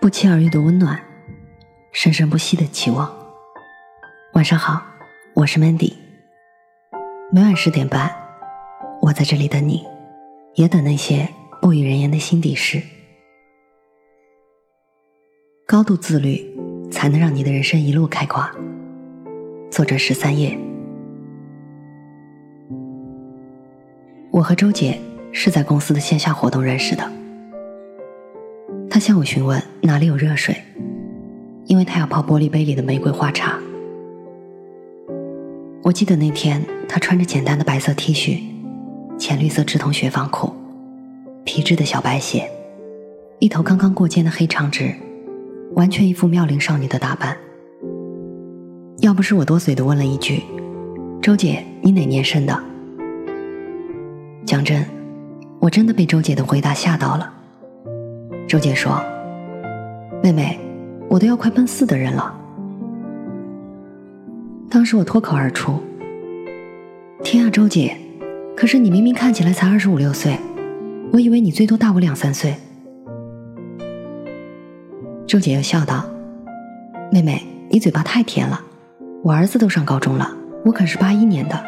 不期而遇的温暖，生生不息的期望。晚上好，我是 Mandy。每晚十点半，我在这里等你，也等那些不语人言的心底事。高度自律，才能让你的人生一路开挂。作者十三叶。我和周姐是在公司的线下活动认识的。他向我询问哪里有热水，因为他要泡玻璃杯里的玫瑰花茶。我记得那天他穿着简单的白色 T 恤，浅绿色直筒雪纺裤，皮质的小白鞋，一头刚刚过肩的黑长直，完全一副妙龄少女的打扮。要不是我多嘴的问了一句：“周姐，你哪年生的？”讲真，我真的被周姐的回答吓到了。周姐说：“妹妹，我都要快奔四的人了。”当时我脱口而出：“天啊，周姐！可是你明明看起来才二十五六岁，我以为你最多大我两三岁。”周姐又笑道：“妹妹，你嘴巴太甜了，我儿子都上高中了，我可是八一年的。”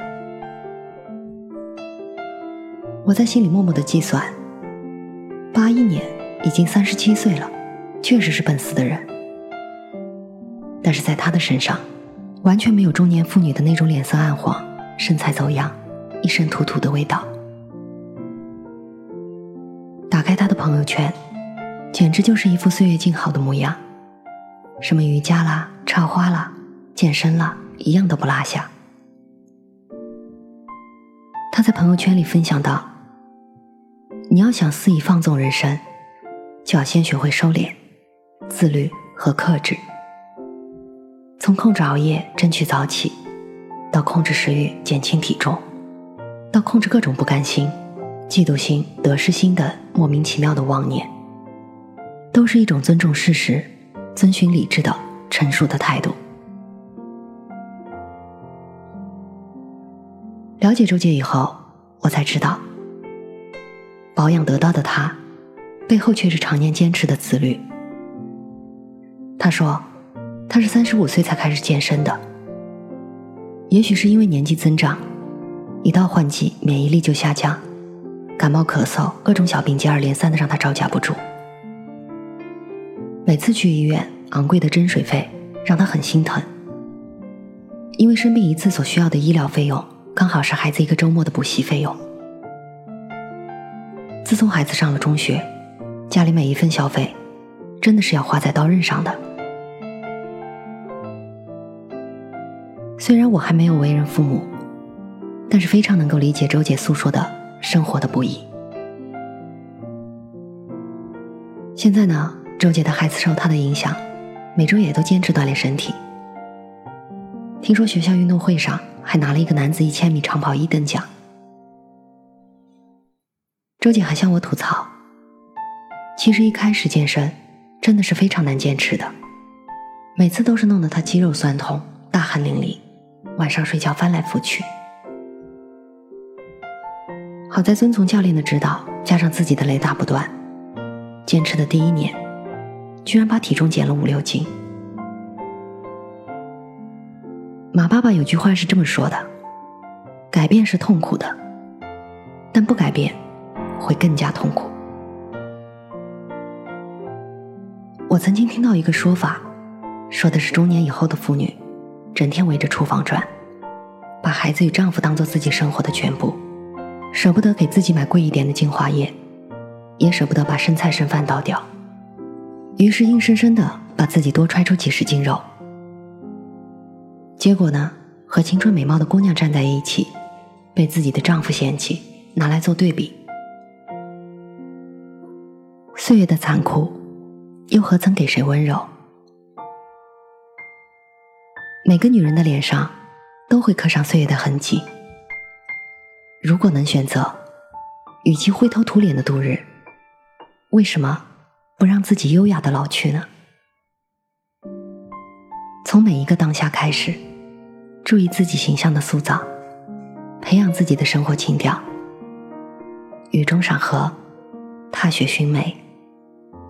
我在心里默默的计算：八一年。已经三十七岁了，确实是奔四的人。但是在他的身上，完全没有中年妇女的那种脸色暗黄、身材走样、一身土土的味道。打开他的朋友圈，简直就是一副岁月静好的模样，什么瑜伽啦、插花啦、健身啦，一样都不落下。他在朋友圈里分享道：“你要想肆意放纵人生。”就要先学会收敛、自律和克制。从控制熬夜、争取早起，到控制食欲、减轻体重，到控制各种不甘心、嫉妒心、得失心的莫名其妙的妄念，都是一种尊重事实、遵循理智的成熟的态度。了解周杰以后，我才知道，保养得到的他。背后却是常年坚持的自律。他说，他是三十五岁才开始健身的。也许是因为年纪增长，一到换季免疫力就下降，感冒咳嗽各种小病接二连三的让他招架不住。每次去医院，昂贵的针水费让他很心疼。因为生病一次所需要的医疗费用，刚好是孩子一个周末的补习费用。自从孩子上了中学。家里每一份消费，真的是要花在刀刃上的。虽然我还没有为人父母，但是非常能够理解周姐诉说的生活的不易。现在呢，周姐的孩子受她的影响，每周也都坚持锻炼身体。听说学校运动会上还拿了一个男子一千米长跑一等奖。周姐还向我吐槽。其实一开始健身真的是非常难坚持的，每次都是弄得他肌肉酸痛、大汗淋漓，晚上睡觉翻来覆去。好在遵从教练的指导，加上自己的雷打不断，坚持的第一年，居然把体重减了五六斤。马爸爸有句话是这么说的：“改变是痛苦的，但不改变会更加痛苦。”我曾经听到一个说法，说的是中年以后的妇女，整天围着厨房转，把孩子与丈夫当做自己生活的全部，舍不得给自己买贵一点的精华液，也舍不得把剩菜剩饭倒掉，于是硬生生的把自己多揣出几十斤肉。结果呢，和青春美貌的姑娘站在一起，被自己的丈夫嫌弃，拿来做对比。岁月的残酷。又何曾给谁温柔？每个女人的脸上都会刻上岁月的痕迹。如果能选择，与其灰头土脸的度日，为什么不让自己优雅的老去呢？从每一个当下开始，注意自己形象的塑造，培养自己的生活情调。雨中赏荷，踏雪寻梅。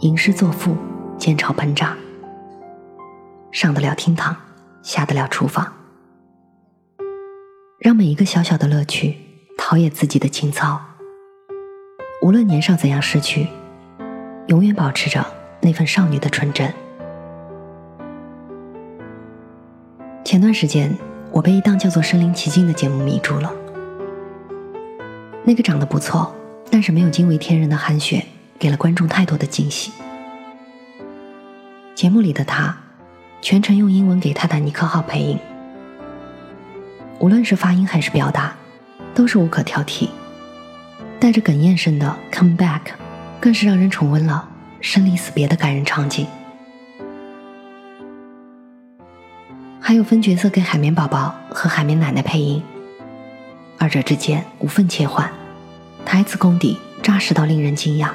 吟诗作赋，煎炒烹炸，上得了厅堂，下得了厨房，让每一个小小的乐趣陶冶自己的情操。无论年少怎样逝去，永远保持着那份少女的纯真。前段时间，我被一档叫做《身临其境》的节目迷住了。那个长得不错，但是没有惊为天人的韩雪，给了观众太多的惊喜。节目里的她，全程用英文给《泰坦尼克号》配音，无论是发音还是表达，都是无可挑剔。带着哽咽声的 “Come back”，更是让人重温了生离死别的感人场景。还有分角色给海绵宝宝和海绵奶奶配音，二者之间无缝切换，台词功底扎实到令人惊讶。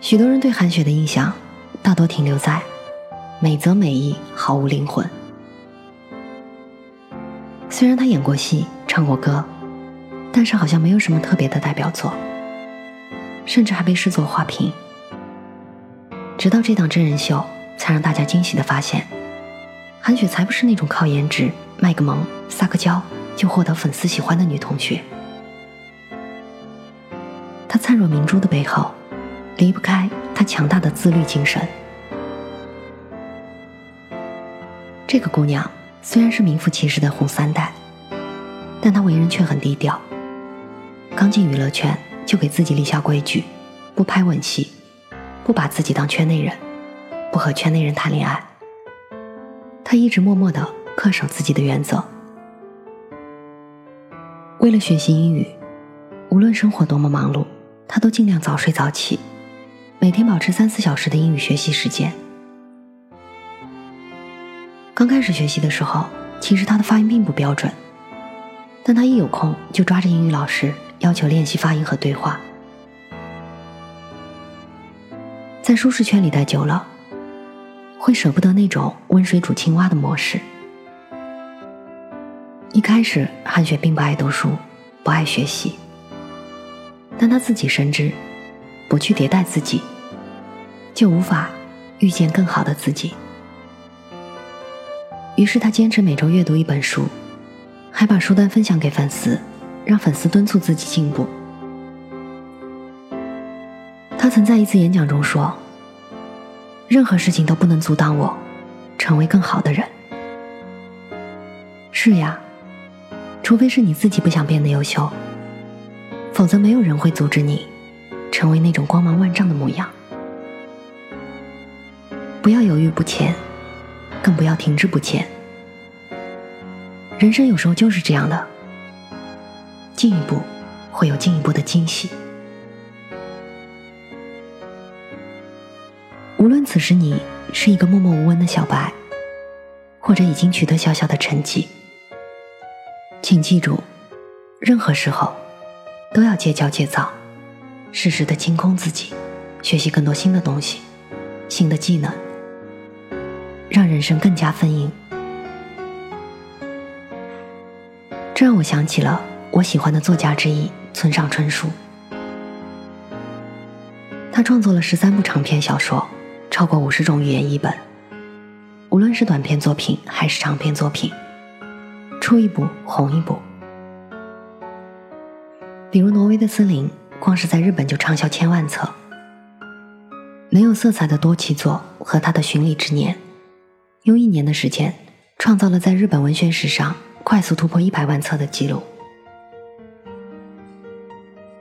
许多人对韩雪的印象大多停留在美则美意，毫无灵魂。虽然她演过戏、唱过歌，但是好像没有什么特别的代表作，甚至还被视作花瓶。直到这档真人秀。才让大家惊喜的发现，韩雪才不是那种靠颜值卖个萌、撒个娇就获得粉丝喜欢的女同学。她灿若明珠的背后，离不开她强大的自律精神。这个姑娘虽然是名副其实的红三代，但她为人却很低调。刚进娱乐圈就给自己立下规矩，不拍吻戏，不把自己当圈内人。不和圈内人谈恋爱，他一直默默的恪守自己的原则。为了学习英语，无论生活多么忙碌，他都尽量早睡早起，每天保持三四小时的英语学习时间。刚开始学习的时候，其实他的发音并不标准，但他一有空就抓着英语老师要求练习发音和对话。在舒适圈里待久了。会舍不得那种温水煮青蛙的模式。一开始，韩雪并不爱读书，不爱学习，但她自己深知，不去迭代自己，就无法遇见更好的自己。于是，他坚持每周阅读一本书，还把书单分享给粉丝，让粉丝敦促自己进步。他曾在一次演讲中说。任何事情都不能阻挡我成为更好的人。是呀，除非是你自己不想变得优秀，否则没有人会阻止你成为那种光芒万丈的模样。不要犹豫不前，更不要停滞不前。人生有时候就是这样的，进一步会有进一步的惊喜。无论此时你是一个默默无闻的小白，或者已经取得小小的成绩，请记住，任何时候都要戒骄戒躁，适时的清空自己，学习更多新的东西、新的技能，让人生更加丰盈。这让我想起了我喜欢的作家之一村上春树，他创作了十三部长篇小说。超过五十种语言译本，无论是短篇作品还是长篇作品，出一部红一部。比如《挪威的森林》，光是在日本就畅销千万册。没有色彩的多奇作和他的《巡礼之年》，用一年的时间创造了在日本文学史上快速突破一百万册的记录。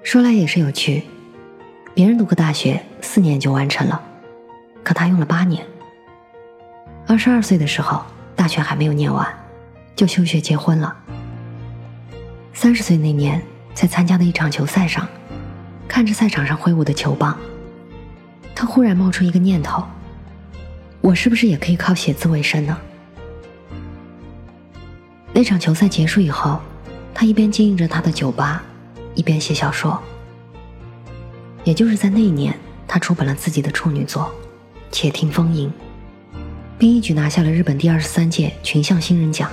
说来也是有趣，别人读个大学四年就完成了。可他用了八年。二十二岁的时候，大学还没有念完，就休学结婚了。三十岁那年，在参加的一场球赛上，看着赛场上挥舞的球棒，他忽然冒出一个念头：我是不是也可以靠写字为生呢？那场球赛结束以后，他一边经营着他的酒吧，一边写小说。也就是在那一年，他出版了自己的处女作。且听风吟，并一举拿下了日本第二十三届群像新人奖，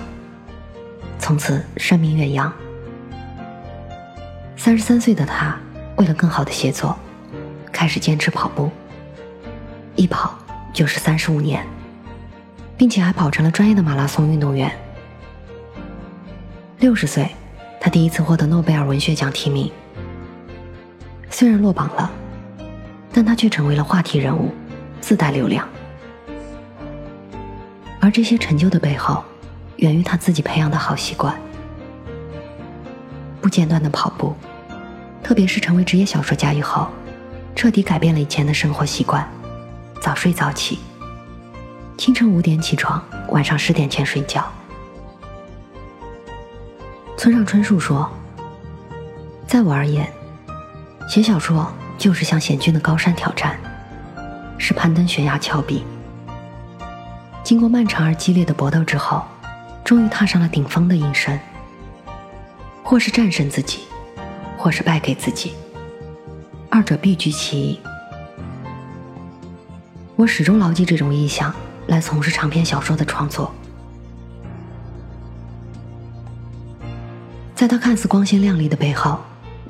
从此声名远扬。三十三岁的他，为了更好的写作，开始坚持跑步，一跑就是三十五年，并且还跑成了专业的马拉松运动员。六十岁，他第一次获得诺贝尔文学奖提名，虽然落榜了，但他却成为了话题人物，自带流量。而这些成就的背后，源于他自己培养的好习惯：不间断的跑步，特别是成为职业小说家以后，彻底改变了以前的生活习惯，早睡早起，清晨五点起床，晚上十点前睡觉。村上春树说：“在我而言，写小说就是向险峻的高山挑战，是攀登悬崖峭壁。经过漫长而激烈的搏斗之后，终于踏上了顶峰的隐身。或是战胜自己，或是败给自己，二者必居其一。我始终牢记这种意向，来从事长篇小说的创作。”在他看似光鲜亮丽的背后，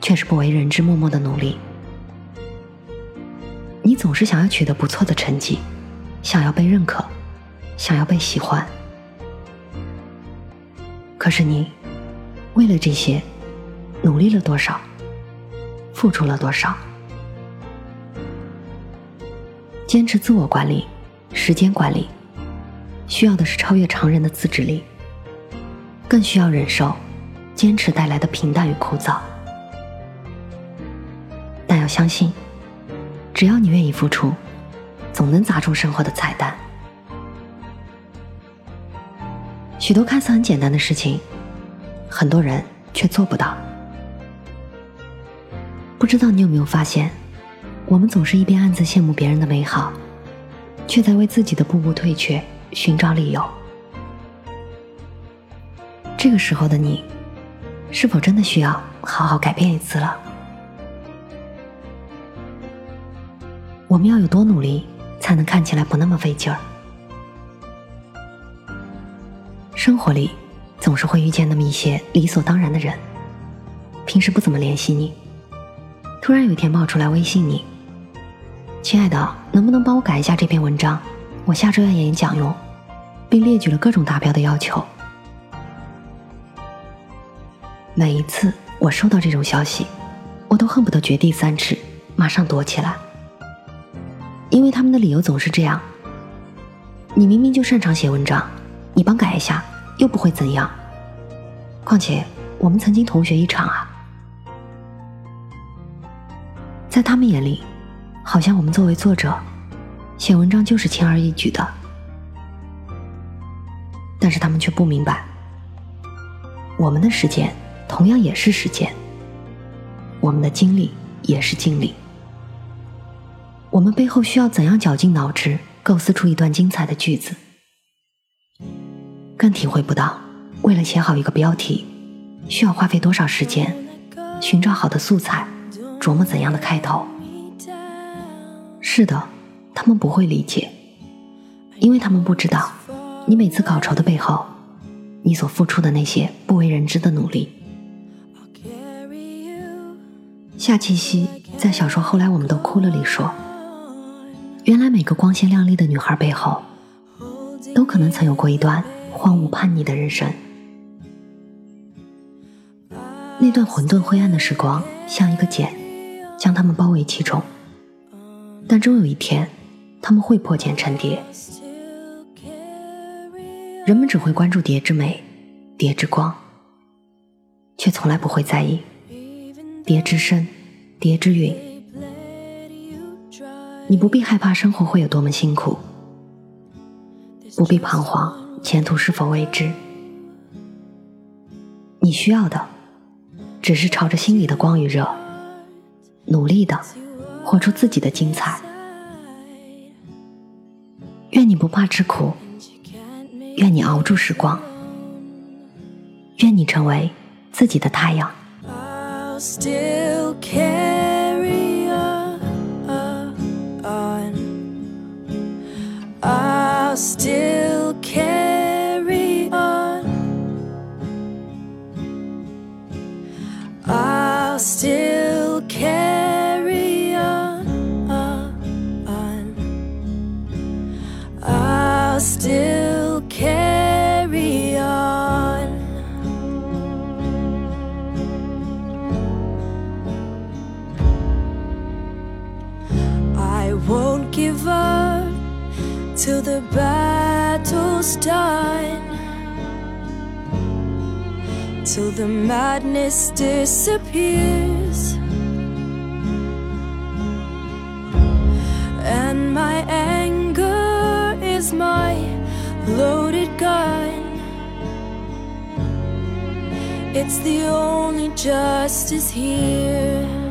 却是不为人知、默默的努力。你总是想要取得不错的成绩，想要被认可，想要被喜欢。可是你，为了这些，努力了多少？付出了多少？坚持自我管理、时间管理，需要的是超越常人的自制力，更需要忍受。坚持带来的平淡与枯燥，但要相信，只要你愿意付出，总能砸中生活的彩蛋。许多看似很简单的事情，很多人却做不到。不知道你有没有发现，我们总是一边暗自羡慕别人的美好，却在为自己的步步退却寻找理由。这个时候的你。是否真的需要好好改变一次了？我们要有多努力，才能看起来不那么费劲儿？生活里总是会遇见那么一些理所当然的人，平时不怎么联系你，突然有一天冒出来微信你：“亲爱的，能不能帮我改一下这篇文章？我下周要演讲用，并列举了各种达标的要求。”每一次我收到这种消息，我都恨不得掘地三尺，马上躲起来。因为他们的理由总是这样：你明明就擅长写文章，你帮改一下又不会怎样。况且我们曾经同学一场啊。在他们眼里，好像我们作为作者，写文章就是轻而易举的。但是他们却不明白，我们的时间。同样也是时间，我们的精力也是精力。我们背后需要怎样绞尽脑汁构思出一段精彩的句子，更体会不到为了写好一个标题，需要花费多少时间，寻找好的素材，琢磨怎样的开头。是的，他们不会理解，因为他们不知道你每次稿酬的背后，你所付出的那些不为人知的努力。夏七夕在小说《后来我们都哭了》里说：“原来每个光鲜亮丽的女孩背后，都可能曾有过一段荒芜叛逆的人生。那段混沌灰暗的时光，像一个茧，将他们包围其中。但终有一天，他们会破茧成蝶。人们只会关注蝶之美，蝶之光，却从来不会在意。”蝶之身，蝶之韵。你不必害怕生活会有多么辛苦，不必彷徨前途是否未知。你需要的，只是朝着心里的光与热，努力的活出自己的精彩。愿你不怕吃苦，愿你熬住时光，愿你成为自己的太阳。Still carry on. I won't give up till the battle's done. Till the madness disappears. And my my loaded gun. It's the only justice here.